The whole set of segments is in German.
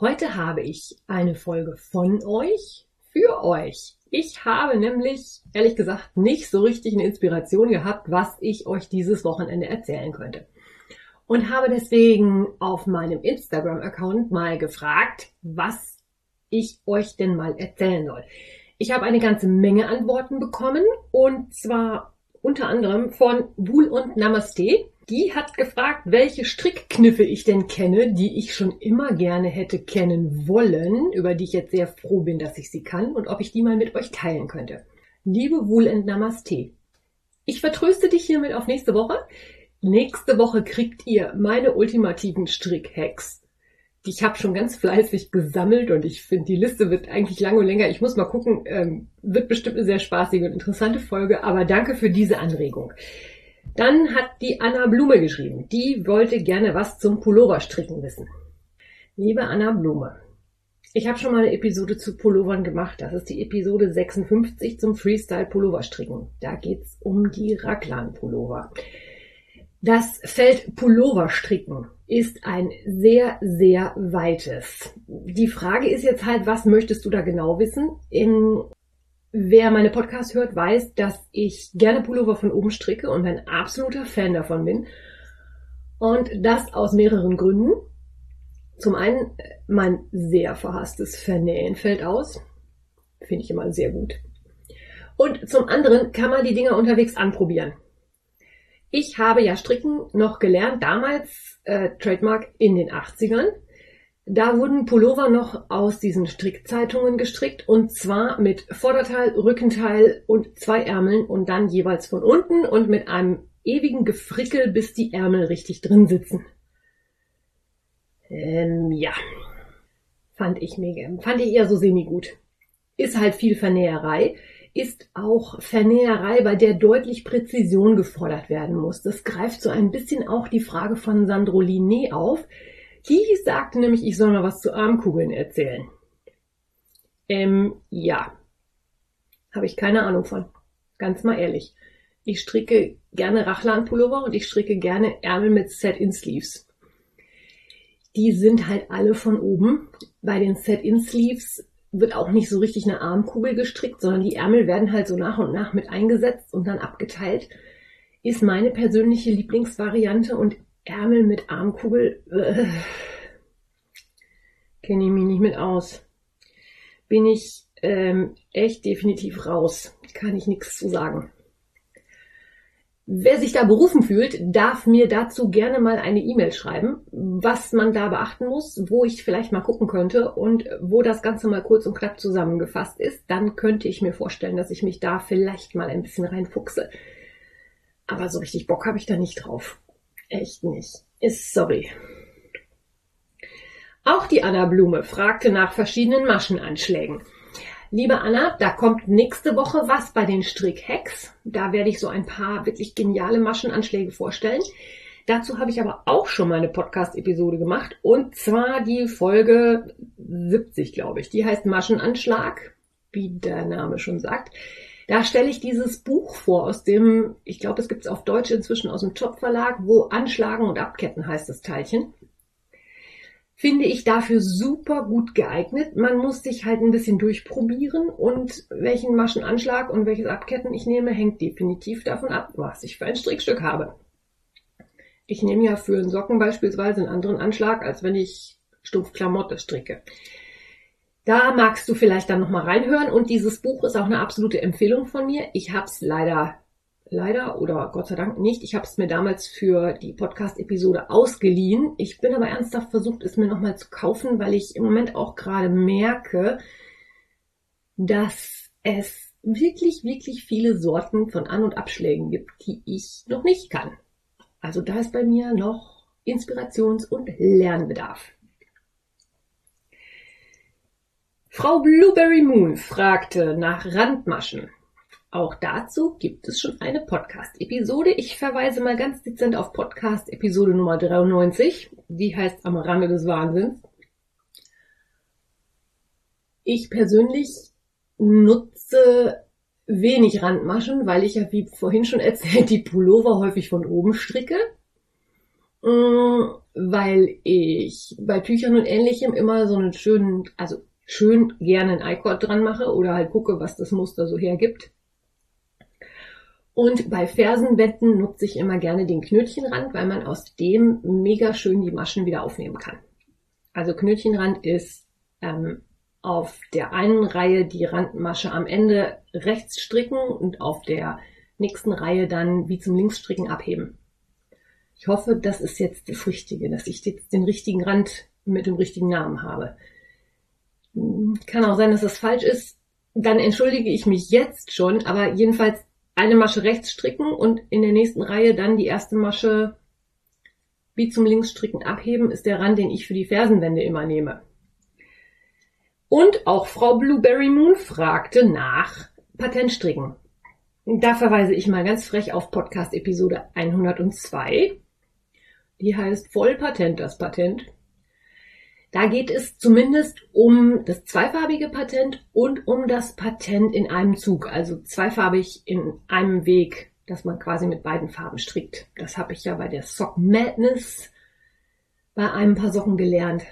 Heute habe ich eine Folge von euch für euch. Ich habe nämlich, ehrlich gesagt, nicht so richtig eine Inspiration gehabt, was ich euch dieses Wochenende erzählen könnte. Und habe deswegen auf meinem Instagram-Account mal gefragt, was ich euch denn mal erzählen soll. Ich habe eine ganze Menge Antworten bekommen und zwar unter anderem von Wool und Namaste. Die hat gefragt, welche Strickkniffe ich denn kenne, die ich schon immer gerne hätte kennen wollen, über die ich jetzt sehr froh bin, dass ich sie kann und ob ich die mal mit euch teilen könnte. Liebe Wool and Namaste. Ich vertröste dich hiermit auf nächste Woche. Nächste Woche kriegt ihr meine ultimativen Strickhacks. Ich habe schon ganz fleißig gesammelt und ich finde, die Liste wird eigentlich lang und länger. Ich muss mal gucken, ähm, wird bestimmt eine sehr spaßige und interessante Folge, aber danke für diese Anregung. Dann hat die Anna Blume geschrieben. Die wollte gerne was zum Pulloverstricken wissen. Liebe Anna Blume, ich habe schon mal eine Episode zu Pullovern gemacht. Das ist die Episode 56 zum Freestyle Pulloverstricken. Da geht's um die Raglan Pullover. Das Feld Pulloverstricken ist ein sehr, sehr weites. Die Frage ist jetzt halt, was möchtest du da genau wissen? In Wer meine Podcasts hört, weiß, dass ich gerne Pullover von oben stricke und ein absoluter Fan davon bin. Und das aus mehreren Gründen. Zum einen, mein sehr verhasstes Vernähen fällt aus. Finde ich immer sehr gut. Und zum anderen kann man die Dinger unterwegs anprobieren. Ich habe ja Stricken noch gelernt, damals äh, Trademark in den 80ern. Da wurden Pullover noch aus diesen Strickzeitungen gestrickt und zwar mit Vorderteil, Rückenteil und zwei Ärmeln und dann jeweils von unten und mit einem ewigen Gefrickel, bis die Ärmel richtig drin sitzen. Ähm, ja. Fand ich mega, fand ich eher so semi-gut. Ist halt viel Vernäherei, ist auch Vernäherei, bei der deutlich Präzision gefordert werden muss. Das greift so ein bisschen auch die Frage von Sandro Linné auf, die sagte nämlich, ich soll mal was zu Armkugeln erzählen. Ähm, ja. Habe ich keine Ahnung von. Ganz mal ehrlich. Ich stricke gerne Rachlan-Pullover und ich stricke gerne Ärmel mit Set-in-Sleeves. Die sind halt alle von oben. Bei den Set-in-Sleeves wird auch nicht so richtig eine Armkugel gestrickt, sondern die Ärmel werden halt so nach und nach mit eingesetzt und dann abgeteilt. Ist meine persönliche Lieblingsvariante und Ärmel mit Armkugel. Äh, Kenne ich mich nicht mit aus. Bin ich ähm, echt definitiv raus. Kann ich nichts zu sagen. Wer sich da berufen fühlt, darf mir dazu gerne mal eine E-Mail schreiben, was man da beachten muss, wo ich vielleicht mal gucken könnte und wo das Ganze mal kurz und knapp zusammengefasst ist. Dann könnte ich mir vorstellen, dass ich mich da vielleicht mal ein bisschen reinfuchse. Aber so richtig Bock habe ich da nicht drauf. Echt nicht. Ist sorry. Auch die Anna Blume fragte nach verschiedenen Maschenanschlägen. Liebe Anna, da kommt nächste Woche was bei den Strickhacks. Da werde ich so ein paar wirklich geniale Maschenanschläge vorstellen. Dazu habe ich aber auch schon mal eine Podcast-Episode gemacht und zwar die Folge 70, glaube ich. Die heißt Maschenanschlag, wie der Name schon sagt. Da stelle ich dieses Buch vor aus dem, ich glaube, es gibt es auf Deutsch inzwischen aus dem Top Verlag, wo Anschlagen und Abketten heißt das Teilchen. Finde ich dafür super gut geeignet. Man muss sich halt ein bisschen durchprobieren und welchen Maschenanschlag und welches Abketten ich nehme, hängt definitiv davon ab, was ich für ein Strickstück habe. Ich nehme ja für einen Socken beispielsweise einen anderen Anschlag, als wenn ich stumpf Klamotte stricke. Da magst du vielleicht dann nochmal reinhören und dieses Buch ist auch eine absolute Empfehlung von mir. Ich habe es leider, leider oder Gott sei Dank nicht. Ich habe es mir damals für die Podcast-Episode ausgeliehen. Ich bin aber ernsthaft versucht, es mir nochmal zu kaufen, weil ich im Moment auch gerade merke, dass es wirklich, wirklich viele Sorten von An- und Abschlägen gibt, die ich noch nicht kann. Also da ist bei mir noch Inspirations- und Lernbedarf. Frau Blueberry Moon fragte nach Randmaschen. Auch dazu gibt es schon eine Podcast-Episode. Ich verweise mal ganz dezent auf Podcast-Episode Nummer 93. Die heißt Am Rande des Wahnsinns. Ich persönlich nutze wenig Randmaschen, weil ich ja, wie vorhin schon erzählt, die Pullover häufig von oben stricke. Mm, weil ich bei Tüchern und ähnlichem immer so einen schönen, also schön gerne einen I-Cord dran mache oder halt gucke, was das Muster so hergibt. Und bei Fersenbetten nutze ich immer gerne den Knötchenrand, weil man aus dem mega schön die Maschen wieder aufnehmen kann. Also Knötchenrand ist ähm, auf der einen Reihe die Randmasche am Ende rechts stricken und auf der nächsten Reihe dann wie zum Linksstricken abheben. Ich hoffe, das ist jetzt das Richtige, dass ich jetzt den richtigen Rand mit dem richtigen Namen habe. Kann auch sein, dass das falsch ist. Dann entschuldige ich mich jetzt schon, aber jedenfalls eine Masche rechts stricken und in der nächsten Reihe dann die erste Masche wie zum Linksstricken abheben, ist der Rand, den ich für die Fersenwände immer nehme. Und auch Frau Blueberry Moon fragte nach Patentstricken. Da verweise ich mal ganz frech auf Podcast Episode 102. Die heißt Vollpatent das Patent. Da geht es zumindest um das zweifarbige Patent und um das Patent in einem Zug, also zweifarbig in einem Weg, dass man quasi mit beiden Farben strickt. Das habe ich ja bei der Sock Madness bei ein paar Socken gelernt.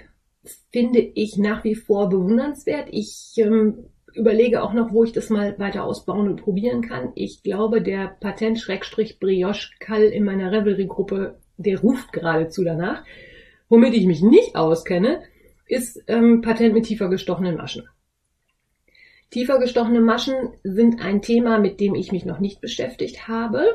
Finde ich nach wie vor bewundernswert. Ich ähm, überlege auch noch, wo ich das mal weiter ausbauen und probieren kann. Ich glaube, der Patent-Brioche-Kall in meiner Revelry-Gruppe, der ruft geradezu danach. Womit ich mich nicht auskenne, ist ähm, Patent mit tiefer gestochenen Maschen. Tiefer gestochene Maschen sind ein Thema, mit dem ich mich noch nicht beschäftigt habe.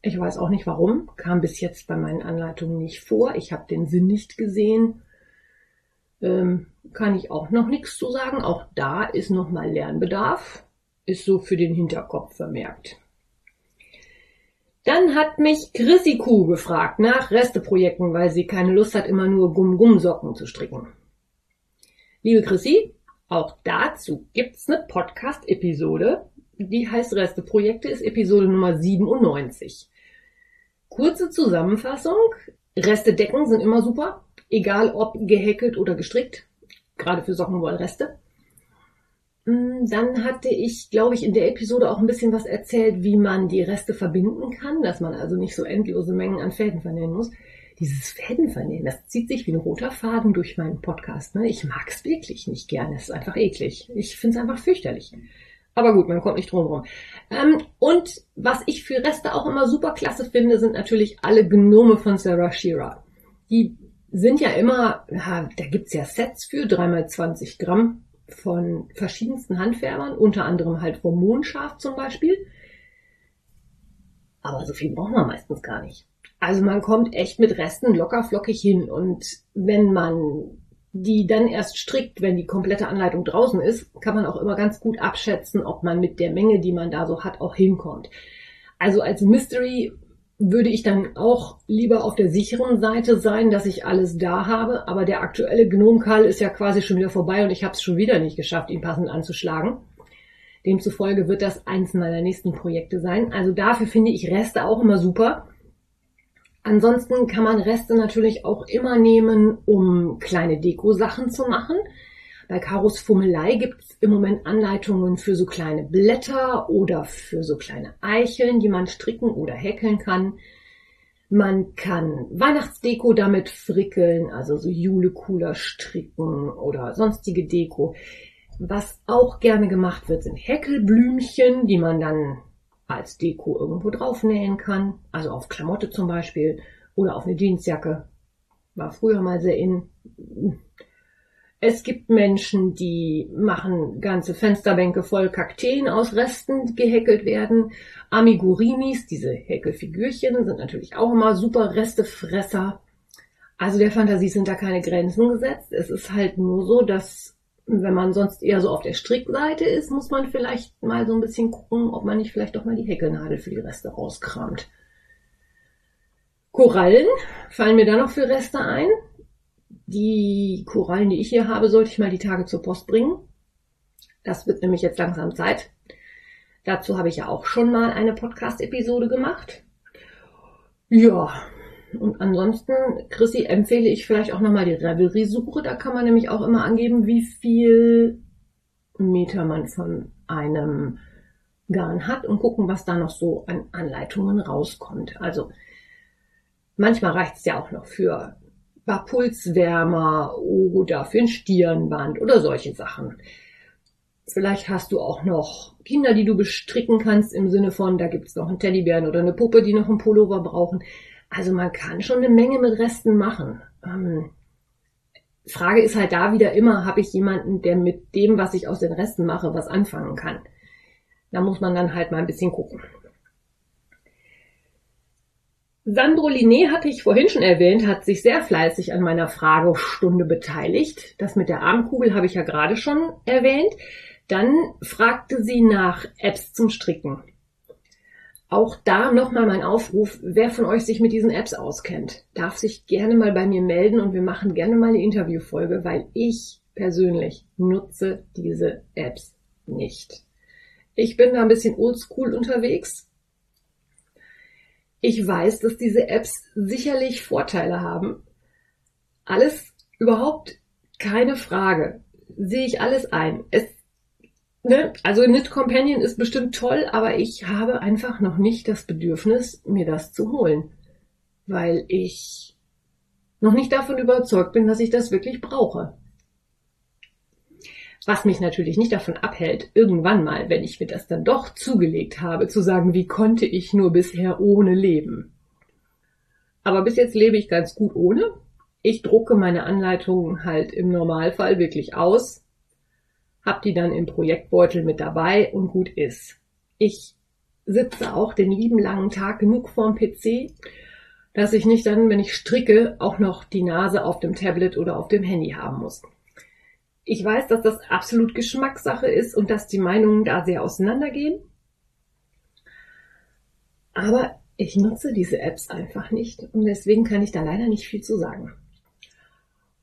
Ich weiß auch nicht warum, kam bis jetzt bei meinen Anleitungen nicht vor. Ich habe den Sinn nicht gesehen. Ähm, kann ich auch noch nichts zu sagen. Auch da ist nochmal Lernbedarf. Ist so für den Hinterkopf vermerkt. Dann hat mich Chrissy Kuh gefragt nach Resteprojekten, weil sie keine Lust hat, immer nur Gumm-Gumm-Socken zu stricken. Liebe Chrissy, auch dazu gibt's eine Podcast-Episode, die heißt Resteprojekte, ist Episode Nummer 97. Kurze Zusammenfassung. Reste decken sind immer super, egal ob gehäkelt oder gestrickt, gerade für Sockenwollreste. Mm, dann hatte ich, glaube ich, in der Episode auch ein bisschen was erzählt, wie man die Reste verbinden kann, dass man also nicht so endlose Mengen an Fäden vernähen muss. Dieses Fädenvernähen, das zieht sich wie ein roter Faden durch meinen Podcast. Ne? Ich mag es wirklich nicht gerne. Es ist einfach eklig. Ich finde es einfach fürchterlich. Aber gut, man kommt nicht drum rum. Ähm, und was ich für Reste auch immer super klasse finde, sind natürlich alle Gnome von Sarah Shearer. Die sind ja immer, ja, da gibt's ja Sets für, dreimal 20 Gramm von verschiedensten Handfärbern, unter anderem halt vom Mondschaf zum Beispiel. Aber so viel braucht man meistens gar nicht. Also man kommt echt mit Resten locker flockig hin und wenn man die dann erst strickt, wenn die komplette Anleitung draußen ist, kann man auch immer ganz gut abschätzen, ob man mit der Menge, die man da so hat, auch hinkommt. Also als Mystery würde ich dann auch lieber auf der sicheren Seite sein, dass ich alles da habe. Aber der aktuelle Gnomkall ist ja quasi schon wieder vorbei und ich habe es schon wieder nicht geschafft, ihn passend anzuschlagen. Demzufolge wird das eins meiner nächsten Projekte sein. Also dafür finde ich Reste auch immer super. Ansonsten kann man Reste natürlich auch immer nehmen, um kleine Deko-Sachen zu machen. Bei Karos Fummelei gibt es im Moment Anleitungen für so kleine Blätter oder für so kleine Eicheln, die man stricken oder häkeln kann. Man kann Weihnachtsdeko damit frickeln, also so Julekuler stricken oder sonstige Deko. Was auch gerne gemacht wird, sind Häkelblümchen, die man dann als Deko irgendwo drauf nähen kann. Also auf Klamotte zum Beispiel oder auf eine Jeansjacke. War früher mal sehr in. Es gibt Menschen, die machen ganze Fensterbänke voll Kakteen aus Resten gehäkelt werden. Amigurinis, diese Häkelfigürchen, sind natürlich auch immer super Restefresser. Also der Fantasie sind da keine Grenzen gesetzt. Es ist halt nur so, dass wenn man sonst eher so auf der Strickseite ist, muss man vielleicht mal so ein bisschen gucken, ob man nicht vielleicht doch mal die Häkelnadel für die Reste rauskramt. Korallen fallen mir da noch für Reste ein Die Korallen, die ich hier habe, sollte ich mal die Tage zur Post bringen. Das wird nämlich jetzt langsam Zeit. Dazu habe ich ja auch schon mal eine Podcast-Episode gemacht. Ja, und ansonsten, Chrissy, empfehle ich vielleicht auch nochmal die Revelry-Suche. Da kann man nämlich auch immer angeben, wie viel Meter man von einem Garn hat und gucken, was da noch so an Anleitungen rauskommt. Also manchmal reicht es ja auch noch für paar Pulswärmer oder für ein Stirnband oder solche Sachen. Vielleicht hast du auch noch Kinder, die du bestricken kannst im Sinne von, da gibt's noch einen Teddybären oder eine Puppe, die noch einen Pullover brauchen. Also man kann schon eine Menge mit Resten machen. Ähm, Frage ist halt da wieder immer, habe ich jemanden, der mit dem, was ich aus den Resten mache, was anfangen kann. Da muss man dann halt mal ein bisschen gucken. Sandro Liné hatte ich vorhin schon erwähnt, hat sich sehr fleißig an meiner Fragestunde beteiligt. Das mit der Armkugel habe ich ja gerade schon erwähnt. Dann fragte sie nach Apps zum Stricken. Auch da nochmal mein Aufruf, wer von euch sich mit diesen Apps auskennt, darf sich gerne mal bei mir melden und wir machen gerne mal eine Interviewfolge, weil ich persönlich nutze diese Apps nicht. Ich bin da ein bisschen oldschool unterwegs ich weiß, dass diese Apps sicherlich Vorteile haben. Alles überhaupt keine Frage. Sehe ich alles ein. Es, ne? Also Knit Companion ist bestimmt toll, aber ich habe einfach noch nicht das Bedürfnis, mir das zu holen. Weil ich noch nicht davon überzeugt bin, dass ich das wirklich brauche. Was mich natürlich nicht davon abhält, irgendwann mal, wenn ich mir das dann doch zugelegt habe, zu sagen, wie konnte ich nur bisher ohne leben. Aber bis jetzt lebe ich ganz gut ohne. Ich drucke meine Anleitungen halt im Normalfall wirklich aus, hab die dann im Projektbeutel mit dabei und gut ist. Ich sitze auch den lieben langen Tag genug vorm PC, dass ich nicht dann, wenn ich stricke, auch noch die Nase auf dem Tablet oder auf dem Handy haben muss. Ich weiß, dass das absolut Geschmackssache ist und dass die Meinungen da sehr auseinandergehen. Aber ich nutze diese Apps einfach nicht und deswegen kann ich da leider nicht viel zu sagen.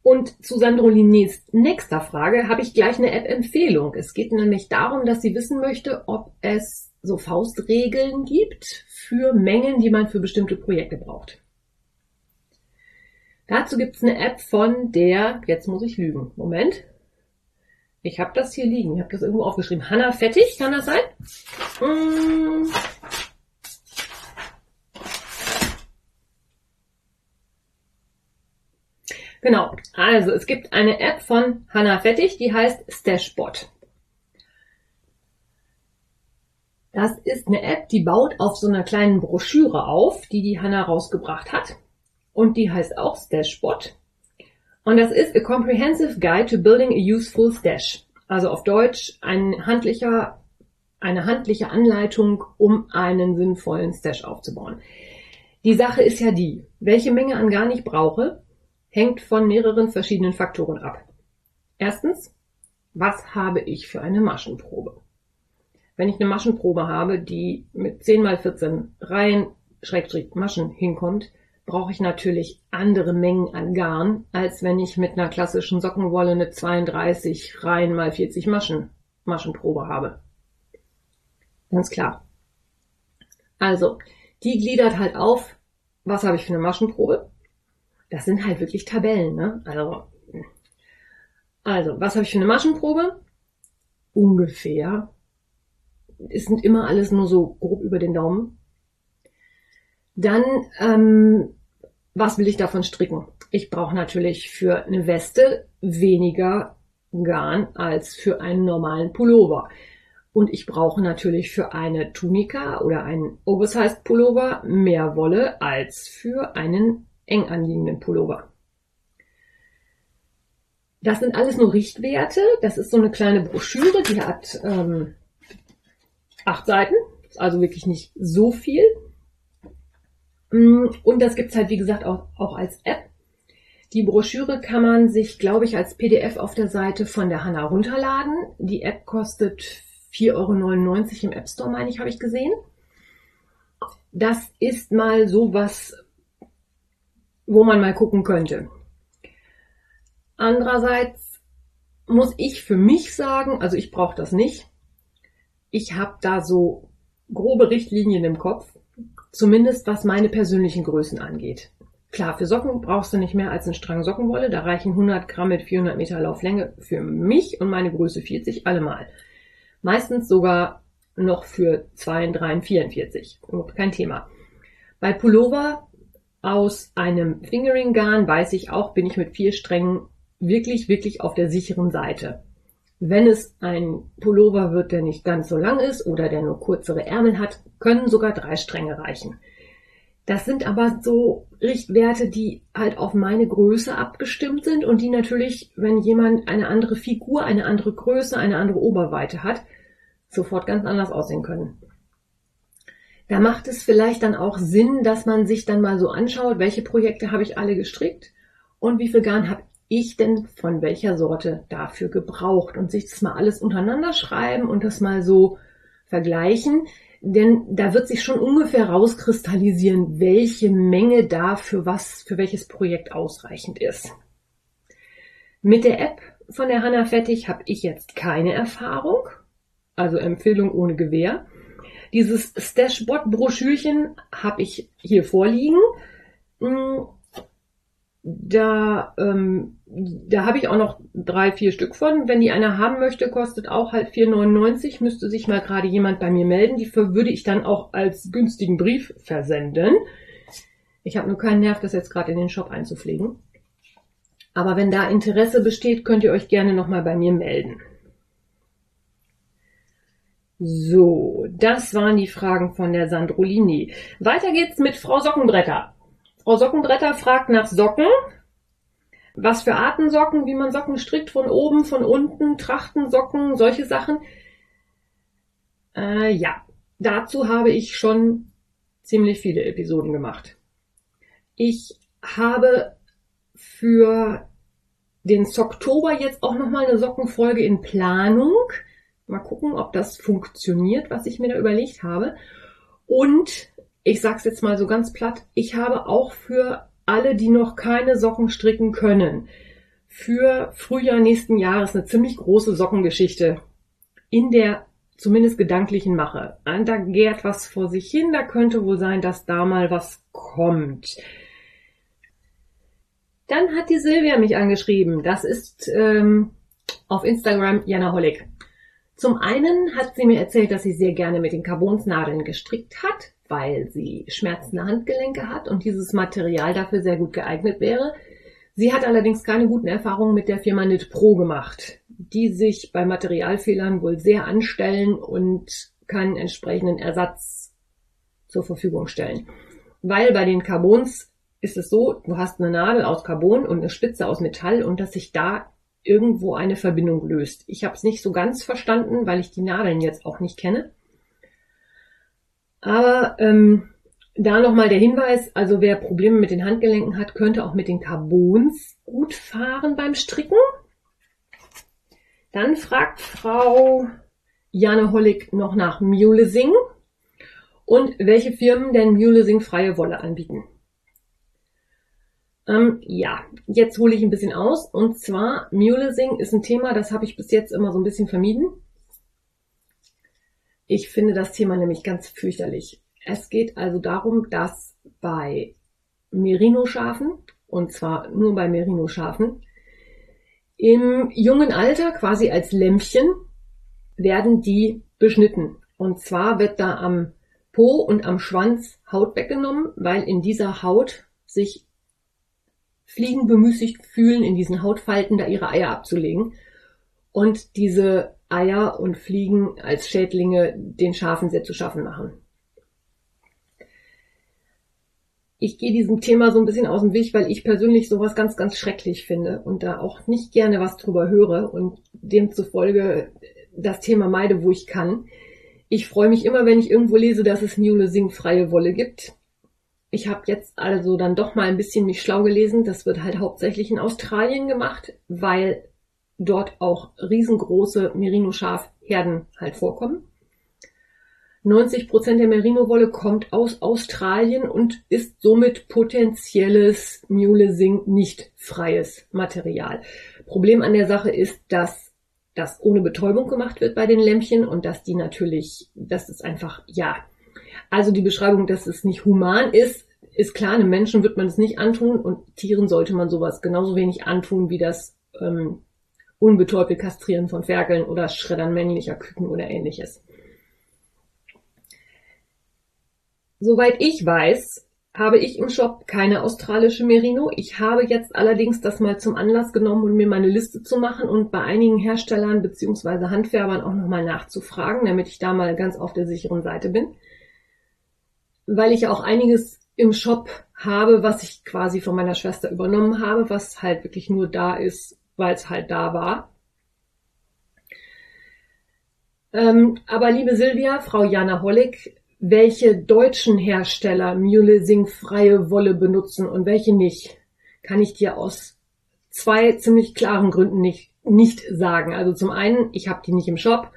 Und zu Sandro Linés nächster Frage habe ich gleich eine App-Empfehlung. Es geht nämlich darum, dass sie wissen möchte, ob es so Faustregeln gibt für Mengen, die man für bestimmte Projekte braucht. Dazu gibt es eine App von der, jetzt muss ich lügen, Moment, ich habe das hier liegen. Ich habe das irgendwo aufgeschrieben. Hanna Fettig, kann das sein? Hm. Genau. Also es gibt eine App von Hanna Fettig, die heißt Stashbot. Das ist eine App, die baut auf so einer kleinen Broschüre auf, die die Hanna rausgebracht hat. Und die heißt auch Stashbot. Und das ist A Comprehensive Guide to Building a Useful Stash. Also auf Deutsch ein handlicher, eine handliche Anleitung, um einen sinnvollen Stash aufzubauen. Die Sache ist ja die, welche Menge an Garn ich brauche, hängt von mehreren verschiedenen Faktoren ab. Erstens, was habe ich für eine Maschenprobe? Wenn ich eine Maschenprobe habe, die mit 10 mal 14 Reihen Schrägstrich Maschen hinkommt, brauche ich natürlich andere Mengen an Garn, als wenn ich mit einer klassischen Sockenwolle eine 32 Reihen mal 40 Maschen Maschenprobe habe. Ganz klar. Also, die gliedert halt auf, was habe ich für eine Maschenprobe? Das sind halt wirklich Tabellen, ne? Also, also was habe ich für eine Maschenprobe? Ungefähr. Es sind immer alles nur so grob über den Daumen. Dann ähm, was will ich davon stricken? Ich brauche natürlich für eine Weste weniger Garn als für einen normalen Pullover. Und ich brauche natürlich für eine Tunika oder einen Oversized Pullover mehr Wolle als für einen eng anliegenden Pullover. Das sind alles nur Richtwerte. Das ist so eine kleine Broschüre, die hat ähm, acht Seiten, also wirklich nicht so viel. Mm, und das gibt's halt, wie gesagt, auch, auch als App. Die Broschüre kann man sich, glaube ich, als PDF auf der Seite von der Hanna runterladen. Die App kostet 4,99 Euro im App Store, meine ich, habe ich gesehen. Das ist mal so was, wo man mal gucken könnte. Andererseits muss ich für mich sagen, also ich brauche das nicht. Ich habe da so grobe Richtlinien im Kopf, zumindest was meine persönlichen Größen angeht. Klar, für Socken brauchst du nicht mehr als einen Strang Sockenwolle. Da reichen 100 Gramm mit 400 Meter Lauflänge für mich und meine Größe 40 allemal. Meistens sogar noch für 2, 3, 44. Kein Thema. Bei Pullover aus einem Fingering Garn weiß ich auch, bin ich mit vier Strängen wirklich, wirklich auf der sicheren Seite. Wenn es ein Pullover wird, der nicht ganz so lang ist oder der nur kürzere Ärmel hat, können sogar drei Stränge reichen. Das sind aber so Richtwerte, die halt auf meine Größe abgestimmt sind und die natürlich, wenn jemand eine andere Figur, eine andere Größe, eine andere Oberweite hat, sofort ganz anders aussehen können. Da macht es vielleicht dann auch Sinn, dass man sich dann mal so anschaut, welche Projekte habe ich alle gestrickt und wie viel Garn habe ich denn von welcher Sorte dafür gebraucht und sich das mal alles untereinander schreiben und das mal so vergleichen. Denn da wird sich schon ungefähr rauskristallisieren, welche Menge da für was, für welches Projekt ausreichend ist. Mit der App von der Hanna Fettig habe ich jetzt keine Erfahrung, also Empfehlung ohne Gewähr. Dieses Stashbot-Broschürchen habe ich hier vorliegen. Da, ähm, da habe ich auch noch drei, vier Stück von. Wenn die einer haben möchte, kostet auch halt 4,99. Müsste sich mal gerade jemand bei mir melden. Die würde ich dann auch als günstigen Brief versenden. Ich habe nur keinen Nerv, das jetzt gerade in den Shop einzupflegen. Aber wenn da Interesse besteht, könnt ihr euch gerne nochmal bei mir melden. So, das waren die Fragen von der Sandrolini. Weiter geht's mit Frau Sockenbretter. Frau Sockenbretter fragt nach Socken. Was für Arten Socken, wie man Socken strickt, von oben, von unten, Trachtensocken, solche Sachen. Äh, ja, dazu habe ich schon ziemlich viele Episoden gemacht. Ich habe für den Socktober jetzt auch nochmal eine Sockenfolge in Planung. Mal gucken, ob das funktioniert, was ich mir da überlegt habe. Und ich sag's jetzt mal so ganz platt, ich habe auch für alle, die noch keine Socken stricken können, für Frühjahr nächsten Jahres eine ziemlich große Sockengeschichte in der zumindest gedanklichen Mache. Da gärt was vor sich hin, da könnte wohl sein, dass da mal was kommt. Dann hat die Silvia mich angeschrieben. Das ist ähm, auf Instagram Jana Hollig. Zum einen hat sie mir erzählt, dass sie sehr gerne mit den Carbonsnadeln gestrickt hat weil sie schmerzende Handgelenke hat und dieses Material dafür sehr gut geeignet wäre. Sie hat allerdings keine guten Erfahrungen mit der Firma Knit Pro gemacht, die sich bei Materialfehlern wohl sehr anstellen und keinen entsprechenden Ersatz zur Verfügung stellen. Weil bei den Carbons ist es so, du hast eine Nadel aus Carbon und eine Spitze aus Metall und dass sich da irgendwo eine Verbindung löst. Ich habe es nicht so ganz verstanden, weil ich die Nadeln jetzt auch nicht kenne. Aber ähm, da nochmal der Hinweis, also wer Probleme mit den Handgelenken hat, könnte auch mit den Carbons gut fahren beim Stricken. Dann fragt Frau Jane Hollig noch nach Mulesing und welche Firmen denn Mulesing freie Wolle anbieten. Ähm, ja, jetzt hole ich ein bisschen aus. Und zwar, Mulesing ist ein Thema, das habe ich bis jetzt immer so ein bisschen vermieden. Ich finde das Thema nämlich ganz fürchterlich. Es geht also darum, dass bei Merino-Schafen, und zwar nur bei Merino-Schafen, im jungen Alter, quasi als Lämpchen, werden die beschnitten. Und zwar wird da am Po und am Schwanz Haut weggenommen, weil in dieser Haut sich Fliegen bemüßigt fühlen, in diesen Hautfalten da ihre Eier abzulegen. Und diese Eier und Fliegen als Schädlinge den Schafen sehr zu schaffen machen. Ich gehe diesem Thema so ein bisschen aus dem Weg, weil ich persönlich sowas ganz, ganz schrecklich finde und da auch nicht gerne was drüber höre und demzufolge das Thema meide, wo ich kann. Ich freue mich immer, wenn ich irgendwo lese, dass es Mulesing freie Wolle gibt. Ich habe jetzt also dann doch mal ein bisschen mich schlau gelesen. Das wird halt hauptsächlich in Australien gemacht, weil dort auch riesengroße Merino-Schafherden halt vorkommen. 90 Prozent der Merino-Wolle kommt aus Australien und ist somit potenzielles Mulesing nicht freies Material. Problem an der Sache ist, dass das ohne Betäubung gemacht wird bei den Lämpchen und dass die natürlich, das ist einfach, ja. Also die Beschreibung, dass es nicht human ist, ist klar, einem Menschen wird man es nicht antun und Tieren sollte man sowas genauso wenig antun wie das ähm, unbetäubte Kastrieren von Ferkeln oder Schreddern männlicher Küken oder ähnliches. Soweit ich weiß, habe ich im Shop keine australische Merino. Ich habe jetzt allerdings das mal zum Anlass genommen, um mir meine Liste zu machen und bei einigen Herstellern bzw. Handfärbern auch nochmal nachzufragen, damit ich da mal ganz auf der sicheren Seite bin. Weil ich auch einiges im Shop habe, was ich quasi von meiner Schwester übernommen habe, was halt wirklich nur da ist, weil es halt da war. Ähm, aber liebe Silvia, Frau Jana Hollig, welche deutschen Hersteller Mulesing freie Wolle benutzen und welche nicht, kann ich dir aus zwei ziemlich klaren Gründen nicht, nicht sagen. Also zum einen, ich habe die nicht im Shop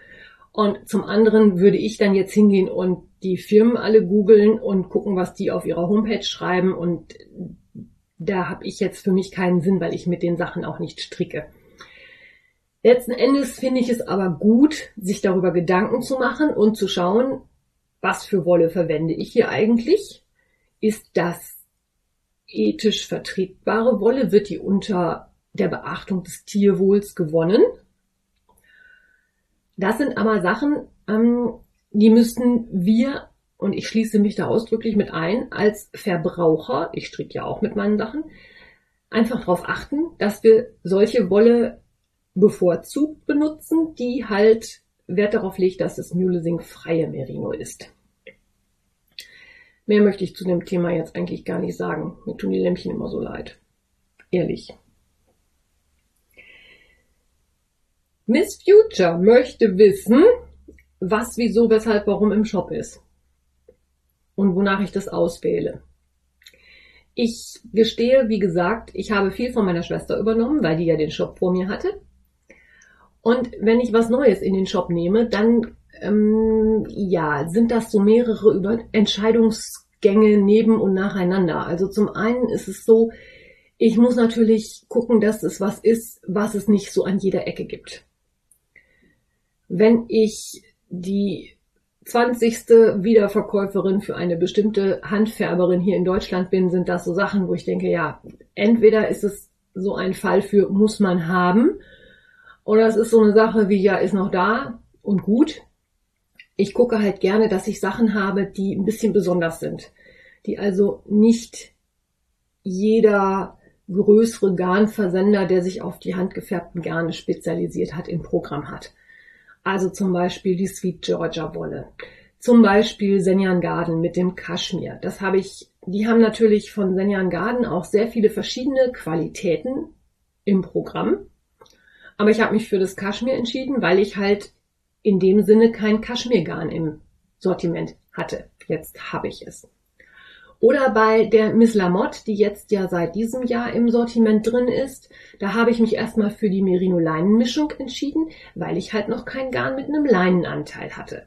und zum anderen würde ich dann jetzt hingehen und die Firmen alle googeln und gucken, was die auf ihrer Homepage schreiben und da habe ich jetzt für mich keinen Sinn, weil ich mit den Sachen auch nicht stricke. Letzten Endes finde ich es aber gut, sich darüber Gedanken zu machen und zu schauen, was für Wolle verwende ich hier eigentlich? Ist das ethisch vertretbare Wolle? Wird die unter der Beachtung des Tierwohls gewonnen? Das sind aber Sachen, ähm, die müssten wir, und ich schließe mich da ausdrücklich mit ein, als Verbraucher, ich stricke ja auch mit meinen Sachen, einfach darauf achten, dass wir solche Wolle bevorzugt benutzen, die halt Wert darauf legt, dass es Mulesing freie Merino ist. Mehr möchte ich zu dem Thema jetzt eigentlich gar nicht sagen. Mir tun die Lämpchen immer so leid. Ehrlich. Miss Future möchte wissen, was, wieso, weshalb, warum im Shop ist. Und wonach ich das auswähle. Ich gestehe, wie gesagt, ich habe viel von meiner Schwester übernommen, weil die ja den Shop vor mir hatte. Und wenn ich was Neues in den Shop nehme, dann ähm, ja, sind das so mehrere Über Entscheidungsgänge neben und nacheinander. Also zum einen ist es so, ich muss natürlich gucken, dass es was ist, was es nicht so an jeder Ecke gibt. Wenn ich die 20. Wiederverkäuferin für eine bestimmte Handfärberin hier in Deutschland bin, sind das so Sachen, wo ich denke, ja, entweder ist es so ein Fall für muss man haben, oder es ist so eine Sache wie, ja, ist noch da und gut. Ich gucke halt gerne, dass ich Sachen habe, die ein bisschen besonders sind, die also nicht jeder größere Garnversender, der sich auf die handgefärbten Garne spezialisiert hat, im Programm hat. Also zum Beispiel die Sweet Georgia Wolle. Zum Beispiel Senjan Garden mit dem Kaschmir. Das habe ich, die haben natürlich von Senjan Garden auch sehr viele verschiedene Qualitäten im Programm. Aber ich habe mich für das Kaschmir entschieden, weil ich halt in dem Sinne kein Kaschmirgarn im Sortiment hatte. Jetzt habe ich es. Oder bei der Miss Lamotte, die jetzt ja seit diesem Jahr im Sortiment drin ist, da habe ich mich erstmal für die Merino-Leinenmischung entschieden, weil ich halt noch kein Garn mit einem Leinenanteil hatte.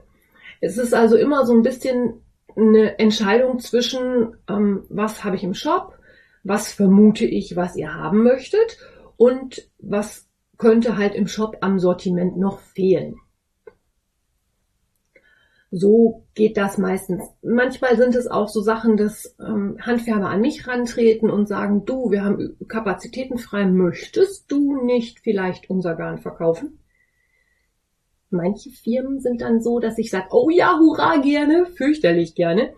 Es ist also immer so ein bisschen eine Entscheidung zwischen, ähm, was habe ich im Shop, was vermute ich, was ihr haben möchtet und was könnte halt im Shop am Sortiment noch fehlen. So geht das meistens. Manchmal sind es auch so Sachen, dass ähm, Handfärber an mich rantreten und sagen, du, wir haben Kapazitäten frei, möchtest du nicht vielleicht unser Garn verkaufen? Manche Firmen sind dann so, dass ich sage, oh ja, hurra, gerne, fürchterlich gerne.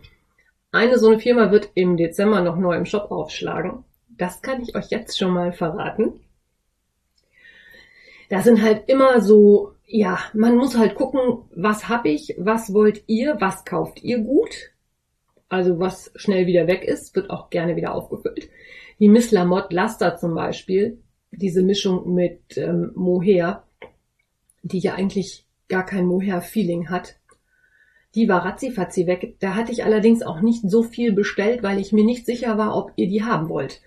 Eine so eine Firma wird im Dezember noch neu im Shop aufschlagen. Das kann ich euch jetzt schon mal verraten. Da sind halt immer so ja, man muss halt gucken, was hab ich, was wollt ihr, was kauft ihr gut. Also was schnell wieder weg ist, wird auch gerne wieder aufgefüllt. Die Miss Lamotte Laster zum Beispiel, diese Mischung mit ähm, Mohair, die ja eigentlich gar kein Mohair-Feeling hat, die war ratzifatzi weg. Da hatte ich allerdings auch nicht so viel bestellt, weil ich mir nicht sicher war, ob ihr die haben wollt.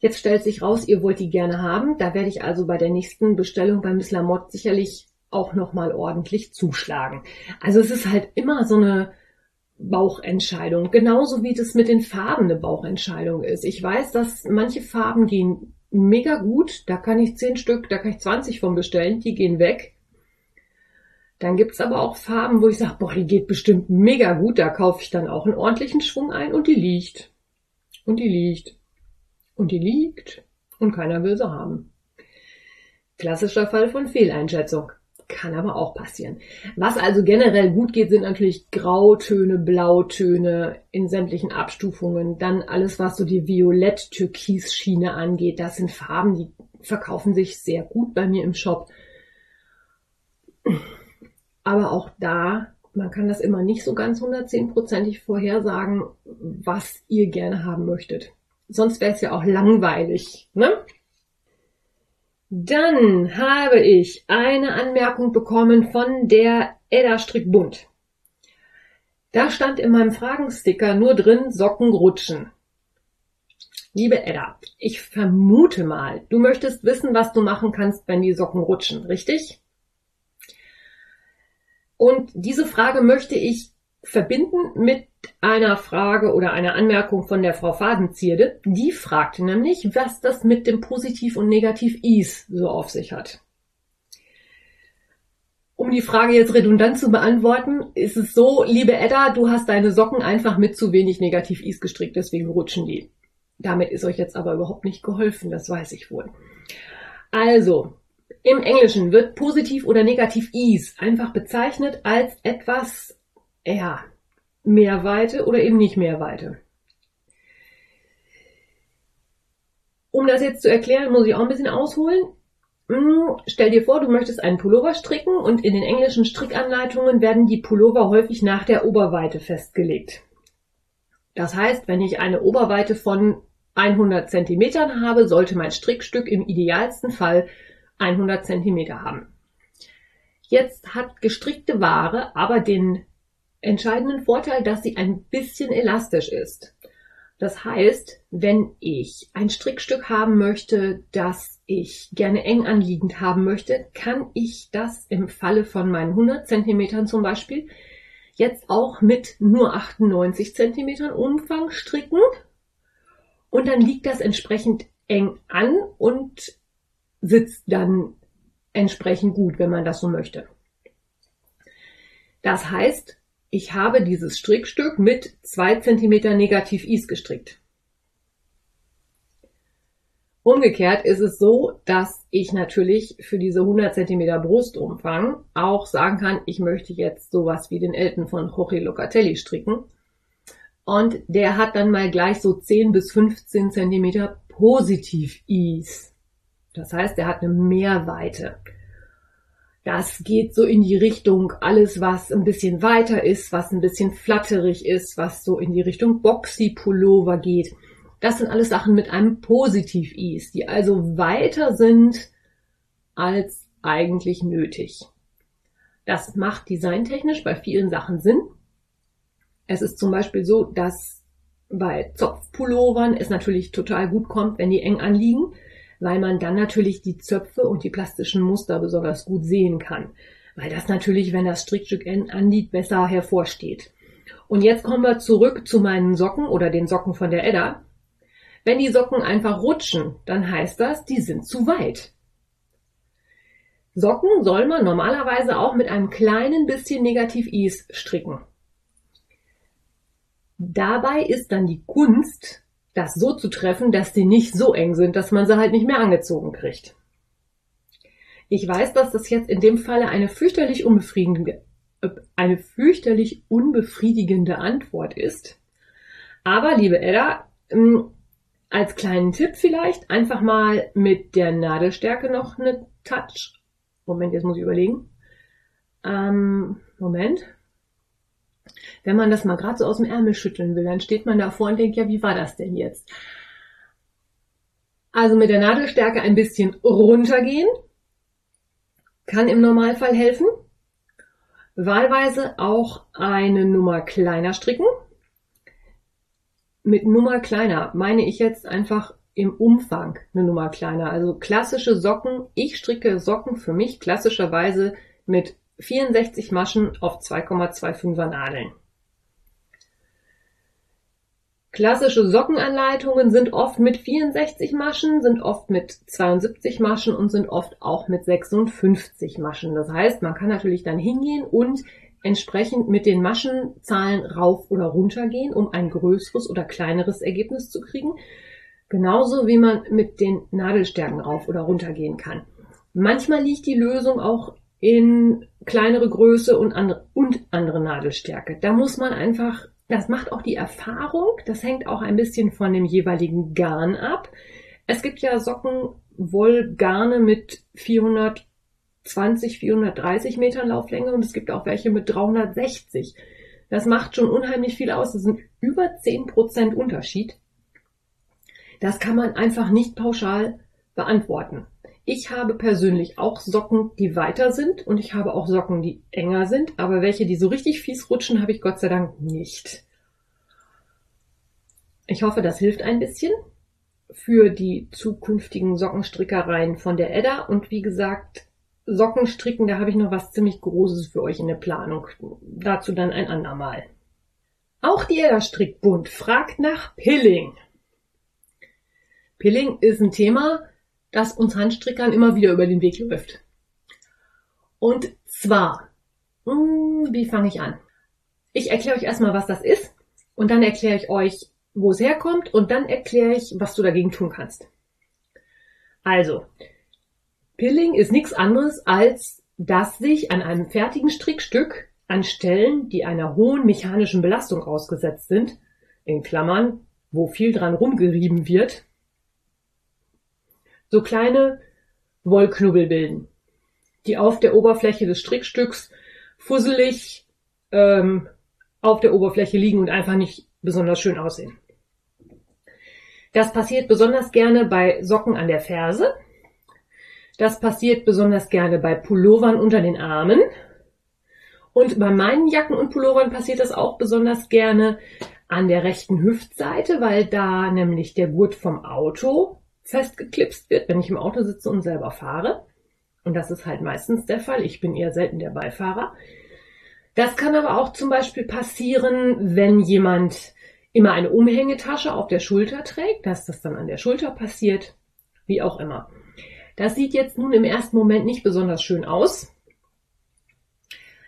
Jetzt stellt sich raus, ihr wollt die gerne haben. Da werde ich also bei der nächsten Bestellung bei Miss Lamotte sicherlich auch nochmal ordentlich zuschlagen. Also es ist halt immer so eine Bauchentscheidung, genauso wie das mit den Farben eine Bauchentscheidung ist. Ich weiß, dass manche Farben gehen mega gut, da kann ich zehn Stück, da kann ich 20 von bestellen, die gehen weg. Dann gibt's aber auch Farben, wo ich sage, boah, die geht bestimmt mega gut, da kaufe ich dann auch einen ordentlichen Schwung ein und die liegt. Und die liegt. Und die liegt. Und keiner will sie haben. Klassischer Fall von Fehleinschätzung. Kann aber auch passieren. Was also generell gut geht, sind natürlich Grautöne, Blautöne in sämtlichen Abstufungen. Dann alles, was so die Violett-Türkis-Schiene angeht. Das sind Farben, die verkaufen sich sehr gut bei mir im Shop. Aber auch da, man kann das immer nicht so ganz hundertzehnprozentig vorhersagen, was ihr gerne haben möchtet. Sonst wäre es ja auch langweilig, ne? Dann habe ich eine Anmerkung bekommen von der Edda Strickbund. Da stand in meinem Fragensticker nur drin Socken rutschen. Liebe Edda, ich vermute mal, du möchtest wissen, was du machen kannst, wenn die Socken rutschen, richtig? Und diese Frage möchte ich verbinden mit einer Frage oder einer Anmerkung von der Frau Fadenzierde. Die fragte nämlich, was das mit dem Positiv- und Negativ-Is so auf sich hat. Um die Frage jetzt redundant zu beantworten, ist es so, liebe Edda, du hast deine Socken einfach mit zu wenig Negativ-Is gestrickt, deswegen rutschen die. Damit ist euch jetzt aber überhaupt nicht geholfen, das weiß ich wohl. Also, im Englischen wird positiv oder negativ is einfach bezeichnet als etwas, ja, Mehrweite oder eben nicht Mehrweite. Um das jetzt zu erklären, muss ich auch ein bisschen ausholen. Hm, stell dir vor, du möchtest einen Pullover stricken und in den englischen Strickanleitungen werden die Pullover häufig nach der Oberweite festgelegt. Das heißt, wenn ich eine Oberweite von 100 Zentimetern habe, sollte mein Strickstück im idealsten Fall 100 Zentimeter haben. Jetzt hat gestrickte Ware aber den entscheidenden Vorteil, dass sie ein bisschen elastisch ist. Das heißt, wenn ich ein Strickstück haben möchte, das ich gerne eng anliegend haben möchte, kann ich das im Falle von meinen 100 Zentimetern zum Beispiel jetzt auch mit nur 98 Zentimetern Umfang stricken. Und dann liegt das entsprechend eng an und sitzt dann entsprechend gut, wenn man das so möchte. Das heißt, ich habe dieses Strickstück mit zwei Zentimeter Negativ Is gestrickt. Umgekehrt ist es so, dass ich natürlich für diese 100 Zentimeter Brustumfang auch sagen kann, ich möchte jetzt sowas wie den Elton von Jorge Locatelli stricken. Und der hat dann mal gleich so 10 bis 15 Zentimeter Positiv Is. Das heißt, er hat eine Mehrweite. Das geht so in die Richtung alles, was ein bisschen weiter ist, was ein bisschen flatterig ist, was so in die Richtung Boxy Pullover geht. Das sind alles Sachen mit einem Positiv-Is, die also weiter sind als eigentlich nötig. Das macht designtechnisch bei vielen Sachen Sinn. Es ist zum Beispiel so, dass bei Zopfpullovern es natürlich total gut kommt, wenn die eng anliegen weil man dann natürlich die Zöpfe und die plastischen Muster besonders gut sehen kann. Weil das natürlich, wenn das Strickstück anliegt, besser hervorsteht. Und jetzt kommen wir zurück zu meinen Socken oder den Socken von der Edda. Wenn die Socken einfach rutschen, dann heißt das, die sind zu weit. Socken soll man normalerweise auch mit einem kleinen bisschen Negativ-Is stricken. Dabei ist dann die Kunst, das so zu treffen, dass die nicht so eng sind, dass man sie halt nicht mehr angezogen kriegt. Ich weiß, dass das jetzt in dem Falle eine fürchterlich unbefriedigende, eine fürchterlich unbefriedigende Antwort ist. Aber, liebe Edda, ähm, als kleinen Tipp vielleicht einfach mal mit der Nadelstärke noch eine Touch. Moment, jetzt muss ich überlegen. Ähm, Moment. Wenn man das mal gerade so aus dem Ärmel schütteln will, dann steht man davor und denkt, ja, wie war das denn jetzt? Also mit der Nadelstärke ein bisschen runtergehen, kann im Normalfall helfen. Wahlweise auch eine Nummer kleiner stricken. Mit Nummer kleiner meine ich jetzt einfach im Umfang eine Nummer kleiner. Also klassische Socken. Ich stricke Socken für mich klassischerweise mit 64 Maschen auf 2,25er Nadeln. Klassische Sockenanleitungen sind oft mit 64 Maschen, sind oft mit 72 Maschen und sind oft auch mit 56 Maschen. Das heißt, man kann natürlich dann hingehen und entsprechend mit den Maschenzahlen rauf oder runter gehen, um ein größeres oder kleineres Ergebnis zu kriegen. Genauso wie man mit den Nadelstärken rauf oder runter gehen kann. Manchmal liegt die Lösung auch in kleinere Größe und andere, und andere Nadelstärke. Da muss man einfach das macht auch die Erfahrung. Das hängt auch ein bisschen von dem jeweiligen Garn ab. Es gibt ja Sockenwollgarne mit 420, 430 Metern Lauflänge und es gibt auch welche mit 360. Das macht schon unheimlich viel aus. Das sind über 10 Prozent Unterschied. Das kann man einfach nicht pauschal beantworten. Ich habe persönlich auch Socken, die weiter sind und ich habe auch Socken, die enger sind, aber welche, die so richtig fies rutschen, habe ich Gott sei Dank nicht. Ich hoffe, das hilft ein bisschen für die zukünftigen Sockenstrickereien von der Edda und wie gesagt, Sockenstricken, da habe ich noch was ziemlich Großes für euch in der Planung. Dazu dann ein andermal. Auch die Edda Strickbund fragt nach Pilling. Pilling ist ein Thema, das uns Handstrickern immer wieder über den Weg läuft. Und zwar, hm, wie fange ich an? Ich erkläre euch erstmal, was das ist und dann erkläre ich euch, wo es herkommt und dann erkläre ich, was du dagegen tun kannst. Also, Pilling ist nichts anderes als, dass sich an einem fertigen Strickstück an Stellen, die einer hohen mechanischen Belastung ausgesetzt sind, in Klammern, wo viel dran rumgerieben wird, so kleine Wollknubbel bilden, die auf der Oberfläche des Strickstücks fusselig ähm, auf der Oberfläche liegen und einfach nicht besonders schön aussehen. Das passiert besonders gerne bei Socken an der Ferse. Das passiert besonders gerne bei Pullovern unter den Armen. Und bei meinen Jacken und Pullovern passiert das auch besonders gerne an der rechten Hüftseite, weil da nämlich der Gurt vom Auto festgeklipst wird, wenn ich im Auto sitze und selber fahre. Und das ist halt meistens der Fall. Ich bin eher selten der Beifahrer. Das kann aber auch zum Beispiel passieren, wenn jemand immer eine Umhängetasche auf der Schulter trägt, dass das dann an der Schulter passiert, wie auch immer. Das sieht jetzt nun im ersten Moment nicht besonders schön aus.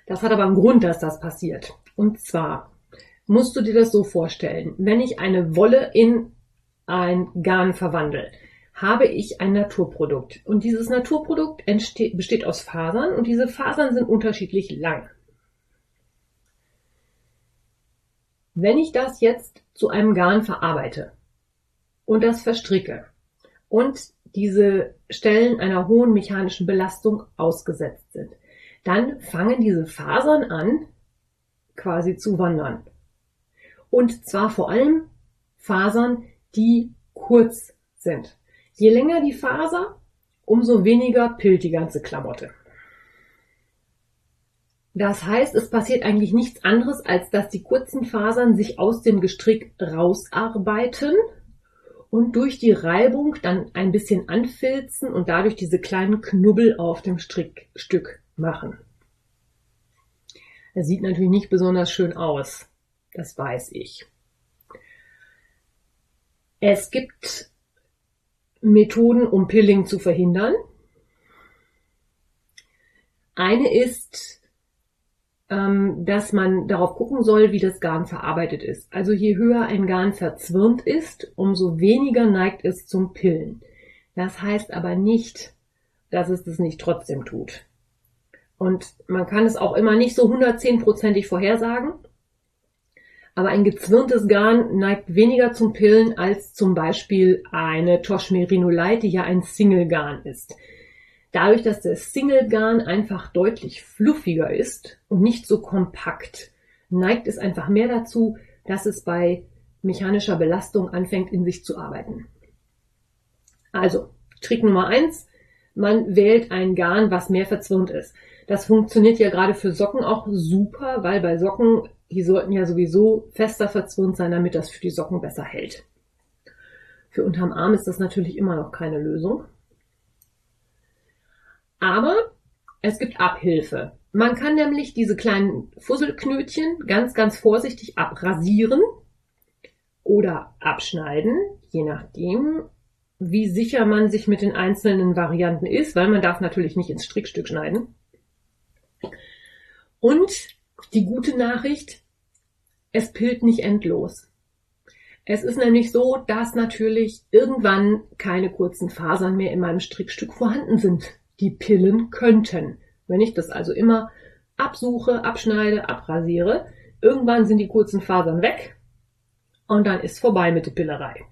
Das hat aber einen Grund, dass das passiert. Und zwar musst du dir das so vorstellen, wenn ich eine Wolle in ein Garn verwandle, habe ich ein Naturprodukt. Und dieses Naturprodukt entsteht, besteht aus Fasern und diese Fasern sind unterschiedlich lang. Wenn ich das jetzt zu einem Garn verarbeite und das verstricke und diese Stellen einer hohen mechanischen Belastung ausgesetzt sind, dann fangen diese Fasern an, quasi zu wandern. Und zwar vor allem Fasern, die kurz sind. Je länger die Faser, umso weniger pillt die ganze Klamotte. Das heißt, es passiert eigentlich nichts anderes, als dass die kurzen Fasern sich aus dem Gestrick rausarbeiten und durch die Reibung dann ein bisschen anfilzen und dadurch diese kleinen Knubbel auf dem Strickstück machen. Es sieht natürlich nicht besonders schön aus. Das weiß ich. Es gibt Methoden, um Pilling zu verhindern. Eine ist, ähm, dass man darauf gucken soll, wie das Garn verarbeitet ist. Also je höher ein Garn verzwirnt ist, umso weniger neigt es zum Pillen. Das heißt aber nicht, dass es das nicht trotzdem tut. Und man kann es auch immer nicht so 110%ig vorhersagen. Aber ein gezwirntes Garn neigt weniger zum Pillen als zum Beispiel eine Tosh Merino Light, die ja ein Single-Garn ist. Dadurch, dass das Single-Garn einfach deutlich fluffiger ist und nicht so kompakt, neigt es einfach mehr dazu, dass es bei mechanischer Belastung anfängt, in sich zu arbeiten. Also, Trick Nummer eins: man wählt ein Garn, was mehr verzwirnt ist. Das funktioniert ja gerade für Socken auch super, weil bei Socken die sollten ja sowieso fester verzwirnt sein, damit das für die Socken besser hält. Für unterm Arm ist das natürlich immer noch keine Lösung. Aber es gibt Abhilfe. Man kann nämlich diese kleinen Fusselknötchen ganz, ganz vorsichtig abrasieren oder abschneiden, je nachdem, wie sicher man sich mit den einzelnen Varianten ist, weil man darf natürlich nicht ins Strickstück schneiden. Und die gute Nachricht, es pillt nicht endlos. Es ist nämlich so, dass natürlich irgendwann keine kurzen Fasern mehr in meinem Strickstück vorhanden sind, die pillen könnten. Wenn ich das also immer absuche, abschneide, abrasiere, irgendwann sind die kurzen Fasern weg und dann ist vorbei mit der Pillerei.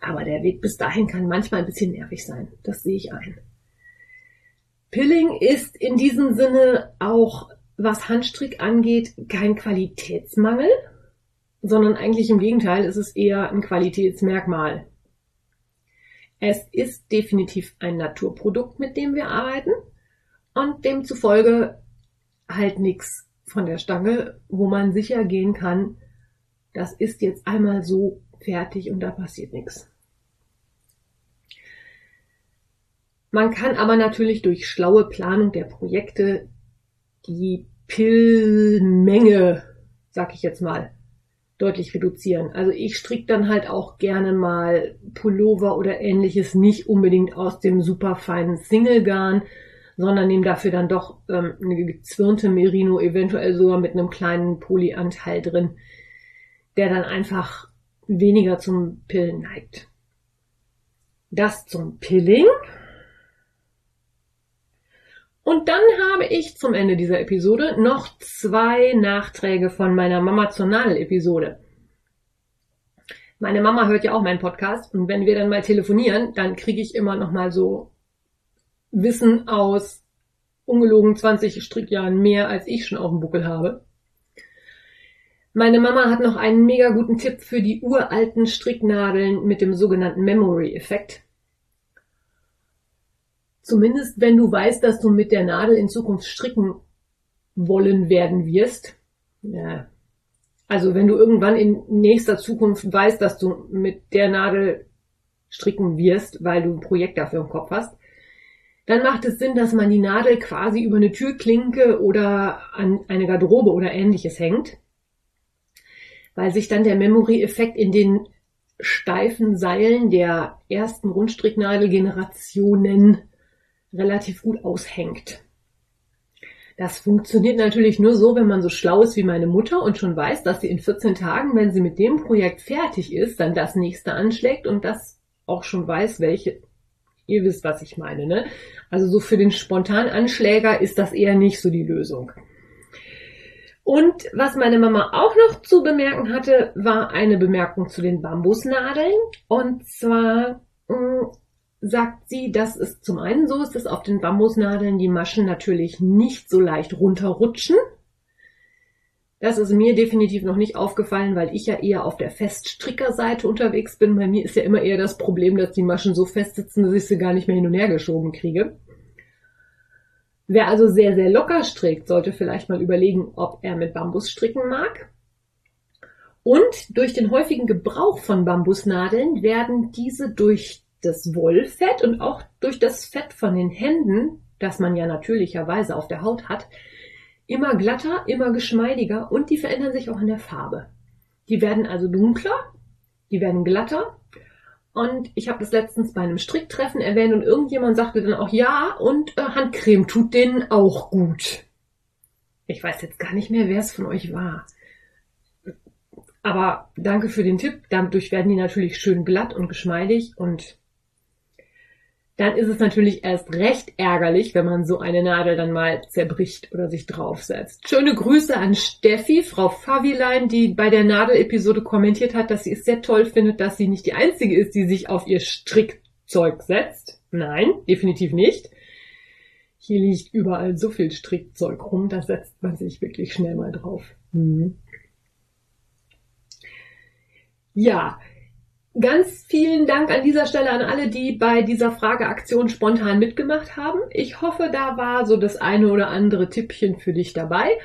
Aber der Weg bis dahin kann manchmal ein bisschen nervig sein. Das sehe ich ein. Pilling ist in diesem Sinne auch, was Handstrick angeht, kein Qualitätsmangel, sondern eigentlich im Gegenteil, ist es eher ein Qualitätsmerkmal. Es ist definitiv ein Naturprodukt, mit dem wir arbeiten und demzufolge halt nichts von der Stange, wo man sicher gehen kann, das ist jetzt einmal so fertig und da passiert nichts. Man kann aber natürlich durch schlaue Planung der Projekte die Pillmenge, sag ich jetzt mal, deutlich reduzieren. Also ich stricke dann halt auch gerne mal Pullover oder ähnliches nicht unbedingt aus dem super feinen Single-Garn, sondern nehme dafür dann doch ähm, eine gezwirnte Merino, eventuell sogar mit einem kleinen Polyanteil drin, der dann einfach weniger zum Pillen neigt. Das zum Pilling. Und dann habe ich zum Ende dieser Episode noch zwei Nachträge von meiner Mama zur Nadel-Episode. Meine Mama hört ja auch meinen Podcast und wenn wir dann mal telefonieren, dann kriege ich immer noch mal so Wissen aus ungelogen 20 Strickjahren mehr, als ich schon auf dem Buckel habe. Meine Mama hat noch einen mega guten Tipp für die uralten Stricknadeln mit dem sogenannten Memory-Effekt. Zumindest wenn du weißt, dass du mit der Nadel in Zukunft stricken wollen werden wirst. Ja. Also wenn du irgendwann in nächster Zukunft weißt, dass du mit der Nadel stricken wirst, weil du ein Projekt dafür im Kopf hast, dann macht es Sinn, dass man die Nadel quasi über eine Türklinke oder an eine Garderobe oder ähnliches hängt, weil sich dann der Memory-Effekt in den steifen Seilen der ersten Rundstricknadelgenerationen relativ gut aushängt. Das funktioniert natürlich nur so, wenn man so schlau ist wie meine Mutter und schon weiß, dass sie in 14 Tagen, wenn sie mit dem Projekt fertig ist, dann das nächste anschlägt und das auch schon weiß, welche. Ihr wisst, was ich meine, ne? Also so für den Spontananschläger ist das eher nicht so die Lösung. Und was meine Mama auch noch zu bemerken hatte, war eine Bemerkung zu den Bambusnadeln. Und zwar mm, sagt sie, dass es zum einen so ist, dass auf den Bambusnadeln die Maschen natürlich nicht so leicht runterrutschen. Das ist mir definitiv noch nicht aufgefallen, weil ich ja eher auf der Feststrickerseite unterwegs bin. Bei mir ist ja immer eher das Problem, dass die Maschen so fest sitzen, dass ich sie gar nicht mehr hin und her geschoben kriege. Wer also sehr, sehr locker strickt, sollte vielleicht mal überlegen, ob er mit Bambus stricken mag. Und durch den häufigen Gebrauch von Bambusnadeln werden diese durch das Wollfett und auch durch das Fett von den Händen, das man ja natürlicherweise auf der Haut hat, immer glatter, immer geschmeidiger und die verändern sich auch in der Farbe. Die werden also dunkler, die werden glatter und ich habe das letztens bei einem Stricktreffen erwähnt und irgendjemand sagte dann auch ja und äh, Handcreme tut denen auch gut. Ich weiß jetzt gar nicht mehr, wer es von euch war. Aber danke für den Tipp. Dadurch werden die natürlich schön glatt und geschmeidig und dann ist es natürlich erst recht ärgerlich, wenn man so eine Nadel dann mal zerbricht oder sich draufsetzt. Schöne Grüße an Steffi, Frau Favilein, die bei der Nadel-Episode kommentiert hat, dass sie es sehr toll findet, dass sie nicht die einzige ist, die sich auf ihr Strickzeug setzt. Nein, definitiv nicht. Hier liegt überall so viel Strickzeug rum, da setzt man sich wirklich schnell mal drauf. Mhm. Ja, Ganz vielen Dank an dieser Stelle an alle, die bei dieser Frageaktion spontan mitgemacht haben. Ich hoffe, da war so das eine oder andere Tippchen für dich dabei.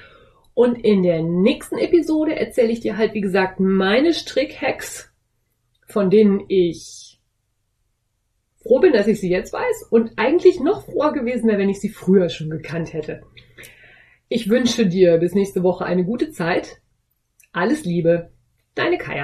Und in der nächsten Episode erzähle ich dir halt, wie gesagt, meine Strickhacks, von denen ich froh bin, dass ich sie jetzt weiß und eigentlich noch froher gewesen wäre, wenn ich sie früher schon gekannt hätte. Ich wünsche dir bis nächste Woche eine gute Zeit. Alles Liebe, deine Kaya.